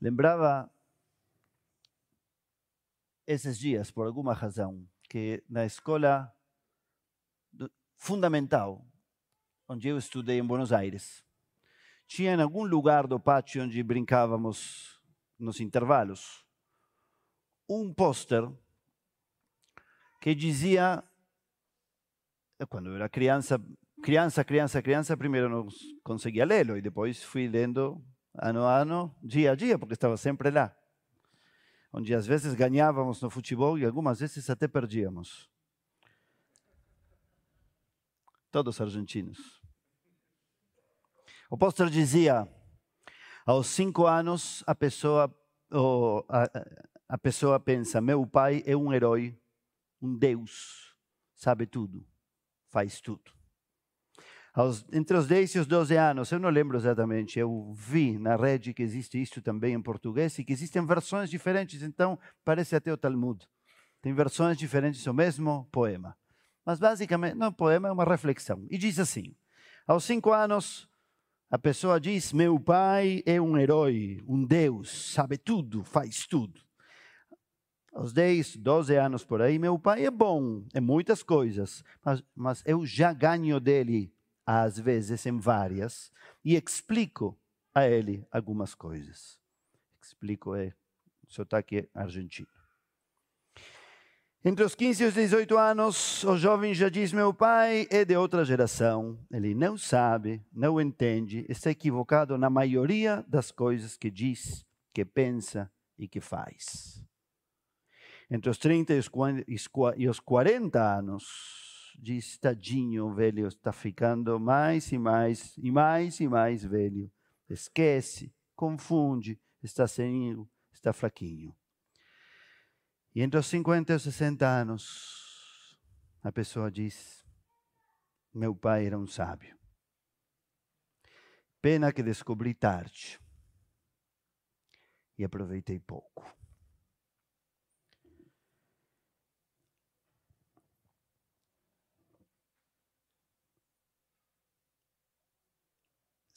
Lembrava esses dias, por alguma razão, que na escola fundamental, onde eu estudei em Buenos Aires, tinha em algum lugar do pátio onde brincávamos nos intervalos, um pôster que dizia, quando eu era criança, criança, criança, criança, primeiro não conseguia lê-lo e depois fui lendo ano a ano, dia a dia, porque estava sempre lá. Onde às vezes ganhávamos no futebol e algumas vezes até perdíamos. Todos argentinos. O pôster dizia: aos cinco anos, a pessoa, a, a pessoa pensa: meu pai é um herói, um Deus, sabe tudo, faz tudo. Aos, entre os 10 e os 12 anos, eu não lembro exatamente, eu vi na rede que existe isso também em português e que existem versões diferentes, então parece até o Talmud. Tem versões diferentes do mesmo poema. Mas basicamente, não, poema é uma reflexão. E diz assim: aos cinco anos, a pessoa diz: Meu pai é um herói, um Deus, sabe tudo, faz tudo. Aos 10, 12 anos por aí, meu pai é bom em muitas coisas, mas, mas eu já ganho dele, às vezes em várias, e explico a ele algumas coisas. Explico é sotaque argentino. Entre os 15 e os 18 anos, o jovem já diz: Meu pai é de outra geração. Ele não sabe, não entende, está equivocado na maioria das coisas que diz, que pensa e que faz. Entre os 30 e os 40 anos, diz: Tadinho, velho, está ficando mais e mais e mais e mais velho. Esquece, confunde, está cego, está fraquinho. E entre os 50 e os 60 anos, a pessoa diz: Meu pai era um sábio. Pena que descobri tarde e aproveitei pouco.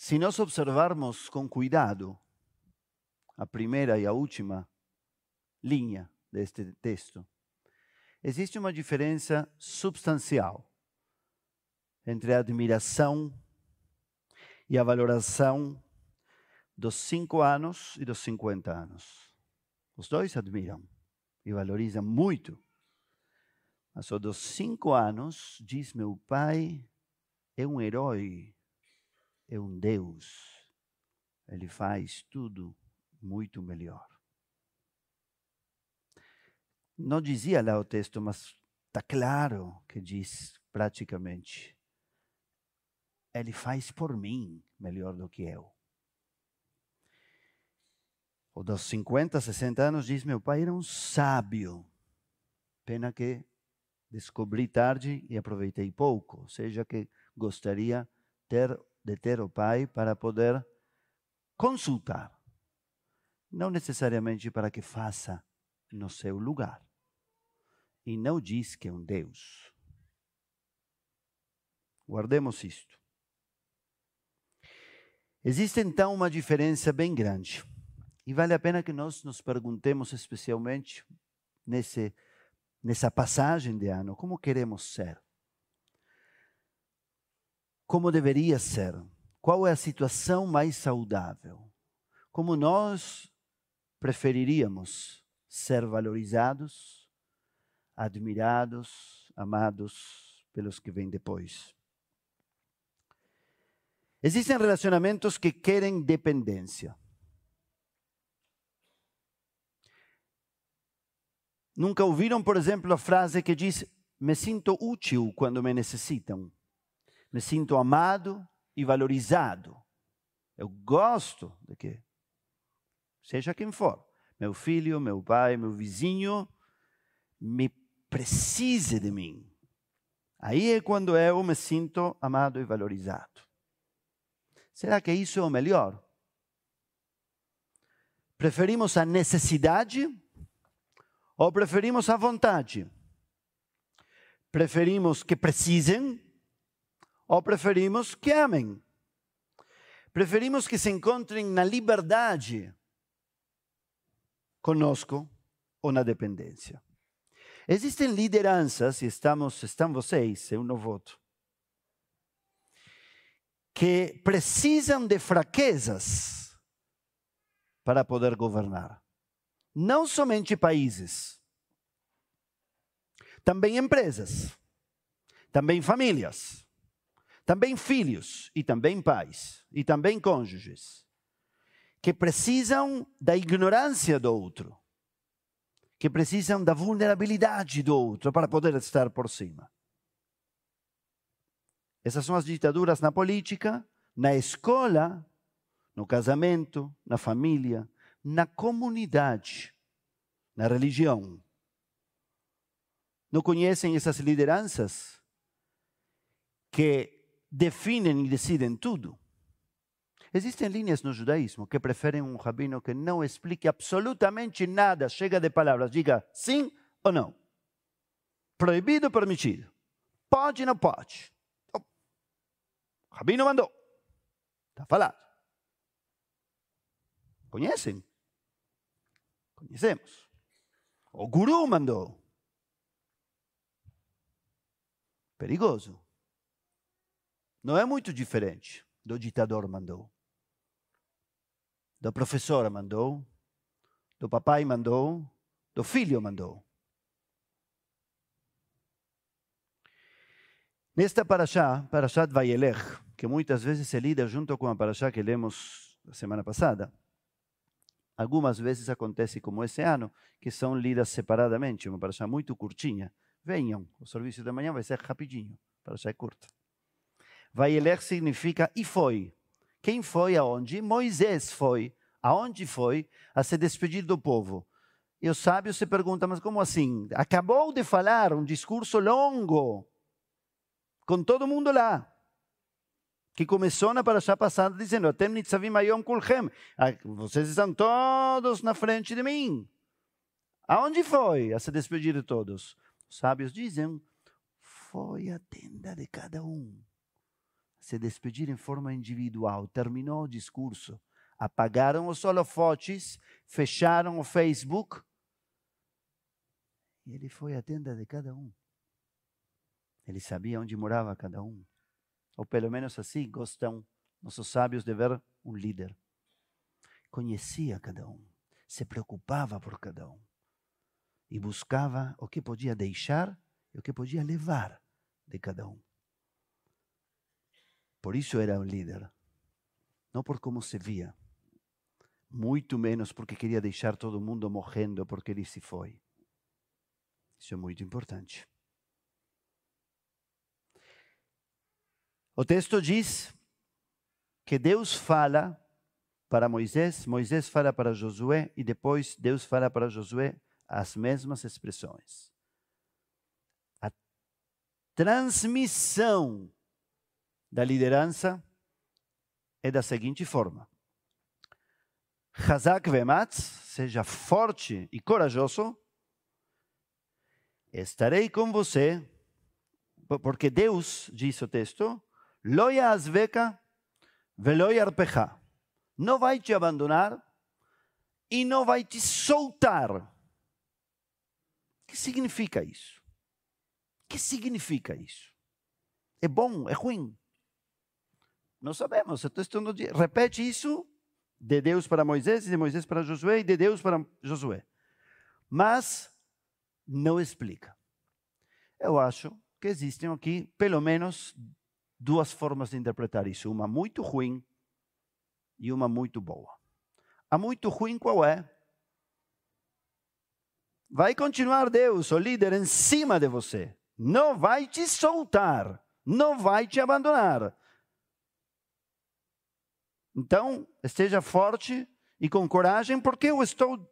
Se nós observarmos com cuidado a primeira e a última linha deste texto, existe uma diferença substancial entre a admiração e a valoração dos cinco anos e dos 50 anos. Os dois admiram e valorizam muito. Mas o dos cinco anos diz: meu pai é um herói, é um Deus. Ele faz tudo muito melhor. Não dizia lá o texto, mas está claro que diz praticamente. Ele faz por mim melhor do que eu. O dos 50, 60 anos diz: Meu pai era um sábio. Pena que descobri tarde e aproveitei pouco. Ou seja, que gostaria ter, de ter o pai para poder consultar. Não necessariamente para que faça no seu lugar. E não diz que é um Deus. Guardemos isto. Existe então uma diferença bem grande. E vale a pena que nós nos perguntemos, especialmente nesse, nessa passagem de ano, como queremos ser? Como deveria ser? Qual é a situação mais saudável? Como nós preferiríamos ser valorizados, admirados, amados pelos que vêm depois. Existem relacionamentos que querem dependência. Nunca ouviram, por exemplo, a frase que diz: Me sinto útil quando me necessitam. Me sinto amado e valorizado. Eu gosto de que, seja quem for, meu filho, meu pai, meu vizinho, me precise de mim. Aí é quando eu me sinto amado e valorizado. Será que isso é o melhor? Preferimos a necessidade ou preferimos a vontade? Preferimos que precisem ou preferimos que amem? Preferimos que se encontrem na liberdade conosco ou na dependência. Existem lideranças, e estamos, estão vocês, eu não voto, que precisam de fraquezas para poder governar. Não somente países, também empresas, também famílias, também filhos e também pais e também cônjuges, que precisam da ignorância do outro, que precisam da vulnerabilidade do outro para poder estar por cima. Essas são as ditaduras na política, na escola, no casamento, na família, na comunidade, na religião. Não conhecem essas lideranças que definem e decidem tudo? Existem linhas no judaísmo que preferem um rabino que não explique absolutamente nada, chega de palavras, diga sim ou não. Proibido ou permitido? Pode ou não pode? O rabino mandou. Está falado. Conhecem? Conhecemos. O guru mandou. Perigoso. Não é muito diferente do ditador mandou. Da professora mandou, do papai mandou, do filho mandou. Nesta paraxá, Parashat Vayelech, que muitas vezes se lida junto com a paraxá que lemos a semana passada, algumas vezes acontece como esse ano, que são lidas separadamente, uma paraxá muito curtinha. Venham, o serviço da manhã vai ser rapidinho, paraxá é curta. Vayelech significa e foi. Quem foi aonde? Moisés foi. Aonde foi? A se despedir do povo. E os sábios se perguntam, mas como assim? Acabou de falar um discurso longo, com todo mundo lá que começou na paraxá passada dizendo. Ah, vocês estão todos na frente de mim. Aonde foi a se despedir de todos? Os sábios dizem, foi a tenda de cada um. Se despedir em forma individual. Terminou o discurso. Apagaram os holofotes, fecharam o Facebook. E ele foi à tenda de cada um. Ele sabia onde morava cada um. Ou pelo menos assim gostam nossos sábios de ver um líder. Conhecia cada um, se preocupava por cada um e buscava o que podia deixar e o que podia levar de cada um. Por isso era um líder, não por como se via, muito menos porque queria deixar todo mundo morrendo porque ele se foi. Isso é muito importante. O texto diz que Deus fala para Moisés, Moisés fala para Josué e depois Deus fala para Josué as mesmas expressões. A transmissão da liderança é da seguinte forma: Hazak vematz, seja forte e corajoso, estarei com você, porque Deus, diz o texto, Lo yasveka velo yarpeja. Não vai te abandonar e não vai te soltar. O que significa isso? O que significa isso? É bom? É ruim? Não sabemos. O texto. Repete isso de Deus para Moisés, de Moisés para Josué, e de Deus para Josué. Mas não explica. Eu acho que existem aqui, pelo menos, duas formas de interpretar isso, uma muito ruim e uma muito boa. A muito ruim qual é? Vai continuar Deus, o líder, em cima de você. Não vai te soltar, não vai te abandonar. Então, esteja forte e com coragem, porque eu estou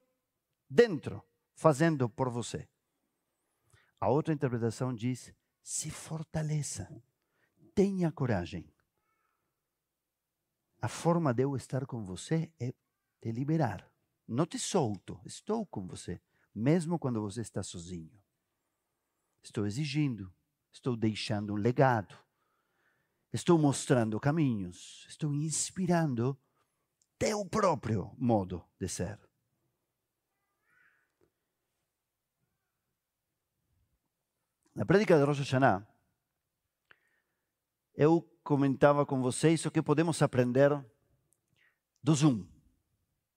dentro, fazendo por você. A outra interpretação diz: se fortaleça tenha coragem. A forma de eu estar com você é te liberar. Não te solto, estou com você, mesmo quando você está sozinho. Estou exigindo, estou deixando um legado, Estou mostrando caminhos, estou inspirando teu próprio modo de ser. Na prédica de Rosh Hashanah, eu comentava com vocês o que podemos aprender do Zoom.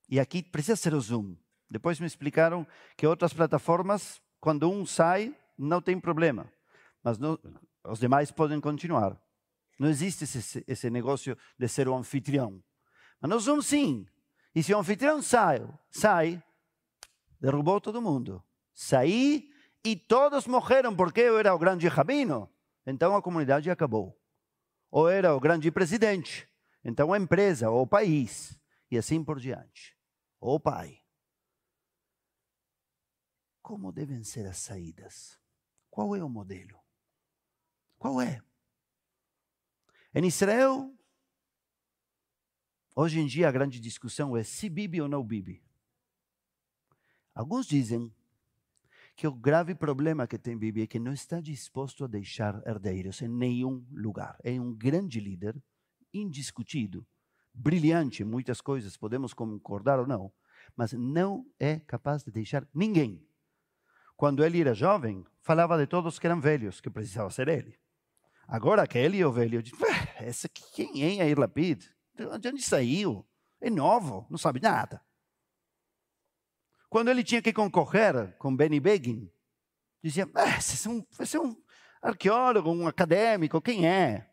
E aqui precisa ser o Zoom. Depois me explicaram que outras plataformas, quando um sai, não tem problema. Mas não, os demais podem continuar. Não existe esse, esse negócio de ser o anfitrião. Mas no Zoom, sim. E se o anfitrião sai, sai, derrubou todo mundo. Saí e todos morreram porque eu era o grande rabino. Então a comunidade acabou. Ou era o grande presidente. Então a empresa, ou o país. E assim por diante. Ou o pai. Como devem ser as saídas? Qual é o modelo? Qual é? Em Israel, hoje em dia a grande discussão é se Bibi ou não Bibi. Alguns dizem que o grave problema que tem Bibi é que não está disposto a deixar herdeiros em nenhum lugar. É um grande líder, indiscutido, brilhante em muitas coisas, podemos concordar ou não, mas não é capaz de deixar ninguém. Quando ele era jovem, falava de todos que eram velhos, que precisava ser ele. Agora que ele é o velho, eu digo, essa aqui, quem é Lapid? De onde saiu? É novo, não sabe nada. Quando ele tinha que concorrer com Benny Begin, dizia, ah, você, é um, é um arqueólogo, um acadêmico, quem é?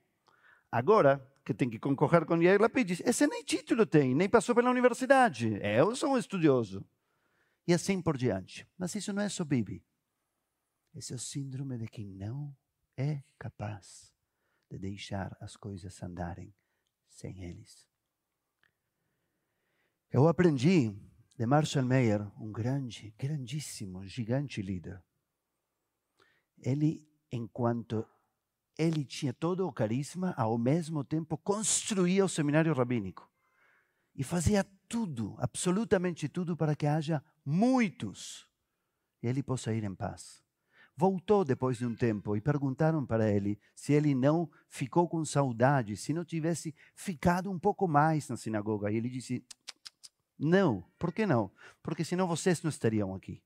Agora, que tem que concorrer com Yair Lapid, diz, esse nem título tem, nem passou pela universidade. Eu sou um estudioso. E assim por diante. Mas isso não é só Bibi. Esse é o síndrome de quem não é capaz de deixar as coisas andarem sem eles. Eu aprendi de Marshall Mayer, um grande, grandíssimo, gigante líder. Ele, enquanto ele tinha todo o carisma, ao mesmo tempo construía o seminário rabínico e fazia tudo, absolutamente tudo, para que haja muitos e ele possa ir em paz voltou depois de um tempo e perguntaram para ele se ele não ficou com saudade, se não tivesse ficado um pouco mais na sinagoga. E ele disse: Não, por que não? Porque senão vocês não estariam aqui.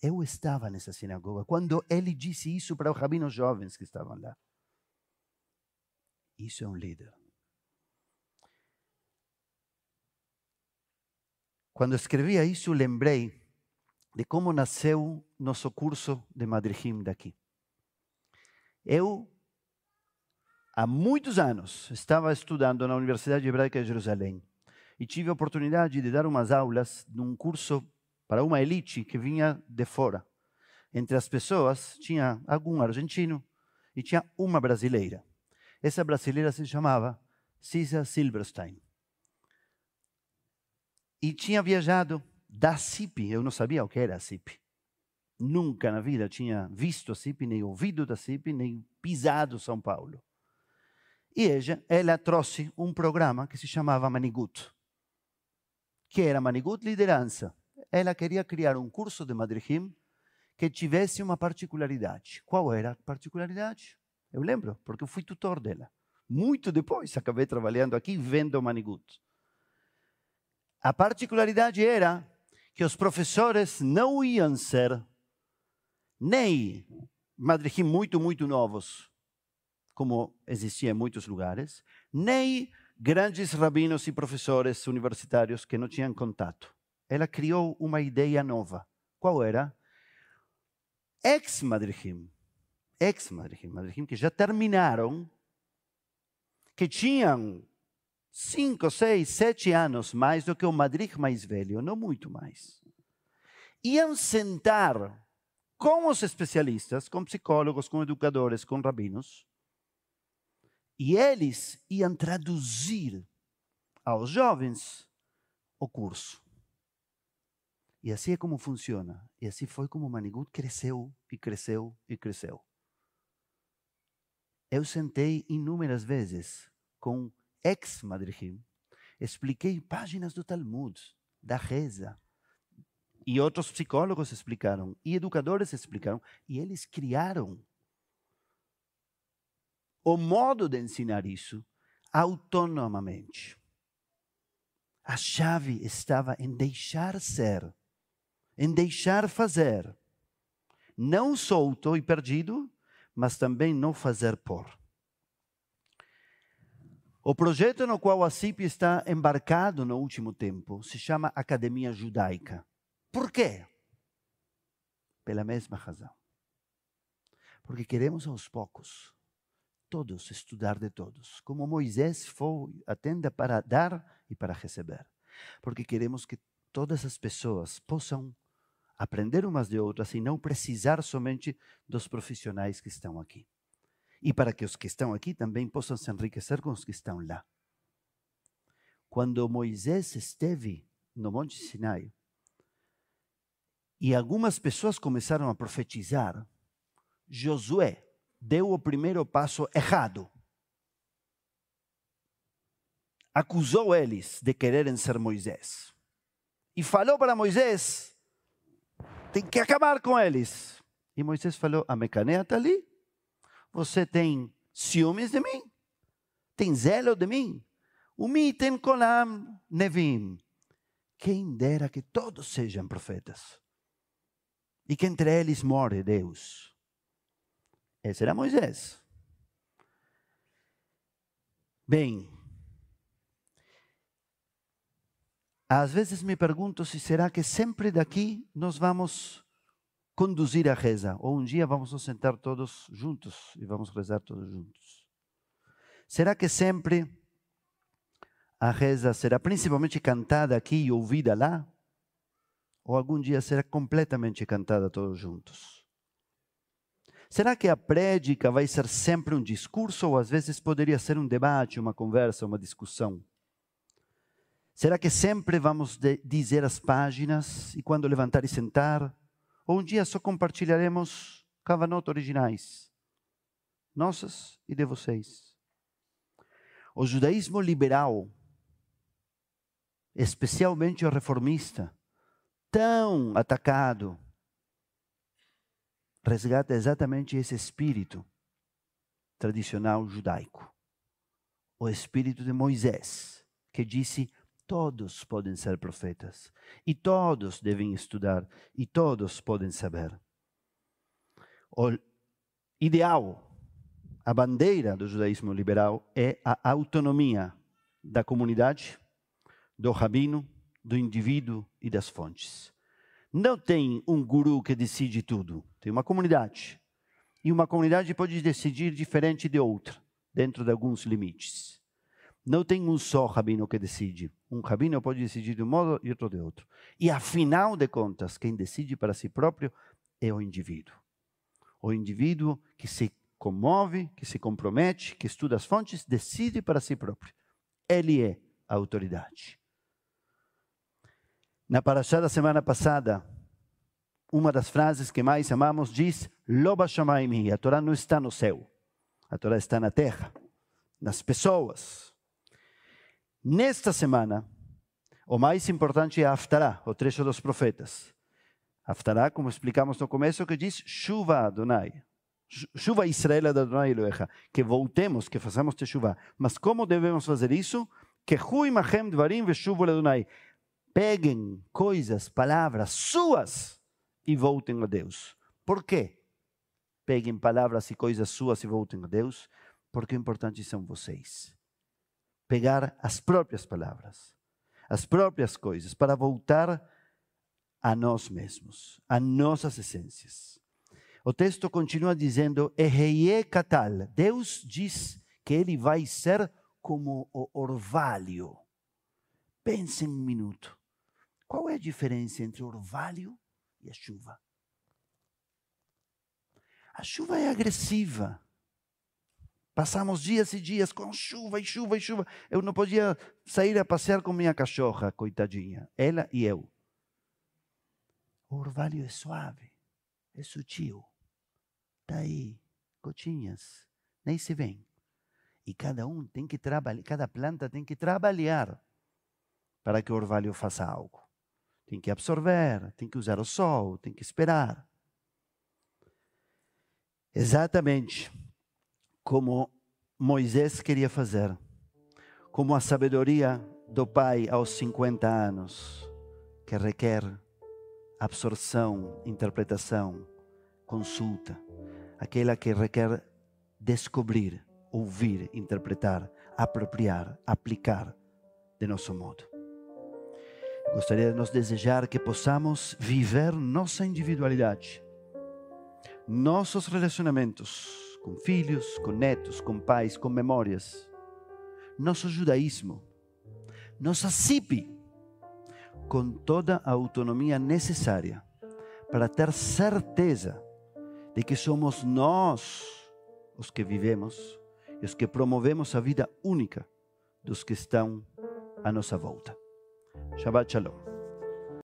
Eu estava nessa sinagoga quando ele disse isso para os rabinos jovens que estavam lá. Isso é um líder. Quando escrevia isso, lembrei de como nasceu nosso curso de Madrihim daqui. Eu, há muitos anos, estava estudando na Universidade Hebraica de Jerusalém e tive a oportunidade de dar umas aulas num curso para uma elite que vinha de fora. Entre as pessoas tinha algum argentino e tinha uma brasileira. Essa brasileira se chamava Cisa Silverstein. E tinha viajado da CIP. Eu não sabia o que era a CIP. Nunca na vida tinha visto a CIP, nem ouvido da CIP, nem pisado São Paulo. E ela, ela trouxe um programa que se chamava Manigut, que era Manigut Liderança. Ela queria criar um curso de Madrihim que tivesse uma particularidade. Qual era a particularidade? Eu lembro, porque eu fui tutor dela. Muito depois acabei trabalhando aqui vendo Manigut. A particularidade era que os professores não iam ser nem madrihim muito, muito novos, como existia em muitos lugares, nem grandes rabinos e professores universitários que não tinham contato. Ela criou uma ideia nova. Qual era? Ex-madrihim, ex-madrihim, madrihim que já terminaram, que tinham cinco, seis, sete anos mais do que o Madrid mais velho, não muito mais. Iam sentar com os especialistas, com psicólogos, com educadores, com rabinos, e eles iam traduzir aos jovens o curso. E assim é como funciona. E assim foi como Manigut cresceu e cresceu e cresceu. Eu sentei inúmeras vezes com ex-madrihim, expliquei páginas do Talmud, da reza. E outros psicólogos explicaram, e educadores explicaram, e eles criaram o modo de ensinar isso autonomamente. A chave estava em deixar ser, em deixar fazer. não solto e perdido, mas também não fazer por. O projeto no qual a CIP está embarcado no último tempo se chama Academia Judaica. Por quê? Pela mesma razão. Porque queremos aos poucos, todos, estudar de todos, como Moisés foi a tenda para dar e para receber. Porque queremos que todas as pessoas possam aprender umas de outras e não precisar somente dos profissionais que estão aqui e para que os que estão aqui também possam se enriquecer com os que estão lá. Quando Moisés esteve no Monte Sinai e algumas pessoas começaram a profetizar, Josué deu o primeiro passo errado. Acusou eles de quererem ser Moisés. E falou para Moisés: tem que acabar com eles. E Moisés falou: a mecaneia está ali, você tem ciúmes de mim? Tem zelo de mim? Umitem kolam nevim. Quem dera que todos sejam profetas. E que entre eles more Deus. Esse era Moisés. Bem, às vezes me pergunto se será que sempre daqui nós vamos conduzir a reza. Ou um dia vamos nos sentar todos juntos e vamos rezar todos juntos. Será que sempre a reza será principalmente cantada aqui e ouvida lá? Ou algum dia será completamente cantada todos juntos? Será que a prédica vai ser sempre um discurso ou às vezes poderia ser um debate, uma conversa, uma discussão? Será que sempre vamos dizer as páginas e quando levantar e sentar? Ou um dia só compartilharemos cavanotas originais, nossas e de vocês. O judaísmo liberal, especialmente o reformista, tão atacado, resgata exatamente esse espírito tradicional judaico. O espírito de Moisés, que disse: Todos podem ser profetas, e todos devem estudar, e todos podem saber. O ideal, a bandeira do judaísmo liberal é a autonomia da comunidade, do rabino, do indivíduo e das fontes. Não tem um guru que decide tudo, tem uma comunidade. E uma comunidade pode decidir diferente de outra, dentro de alguns limites. Não tem um só rabino que decide. Um rabino pode decidir de um modo e outro de outro. E afinal de contas, quem decide para si próprio é o indivíduo. O indivíduo que se comove, que se compromete, que estuda as fontes, decide para si próprio. Ele é a autoridade. Na paraxá da semana passada, uma das frases que mais amamos diz: Loba Shamaimi. A Torá não está no céu, a Torá está na terra, nas pessoas. Nesta semana, o mais importante é Haftará, o trecho dos profetas. Haftará, como explicamos no começo, que diz chuva Adonai. Chuva Israel Adonai Elohecha. Que voltemos, que façamos chuva. Mas como devemos fazer isso? Que hui machem dvarim veshuvo Adonai. Peguem coisas, palavras suas e voltem a Deus. Por quê? Peguem palavras e coisas suas e voltem a Deus, porque o importante são vocês pegar as próprias palavras, as próprias coisas, para voltar a nós mesmos, a nossas essências. O texto continua dizendo: Eheye katal. Deus diz que ele vai ser como o orvalho. Pense um minuto. Qual é a diferença entre o orvalho e a chuva? A chuva é agressiva. Passamos dias e dias com chuva e chuva e chuva. Eu não podia sair a passear com minha cachorra, coitadinha. Ela e eu. O orvalho é suave, é sutil. Está aí, gotinhas, nem se vê. E cada um tem que trabalhar, cada planta tem que trabalhar para que o orvalho faça algo. Tem que absorver, tem que usar o sol, tem que esperar. Exatamente como Moisés queria fazer, como a sabedoria do pai aos 50 anos, que requer absorção, interpretação, consulta, aquela que requer descobrir, ouvir, interpretar, apropriar, aplicar de nosso modo. Gostaria de nos desejar que possamos viver nossa individualidade, nossos relacionamentos com filhos, com netos, com pais, com memórias, nosso judaísmo, nossa CIP, com toda a autonomia necessária para ter certeza de que somos nós os que vivemos e os que promovemos a vida única dos que estão à nossa volta. Shaba चलो।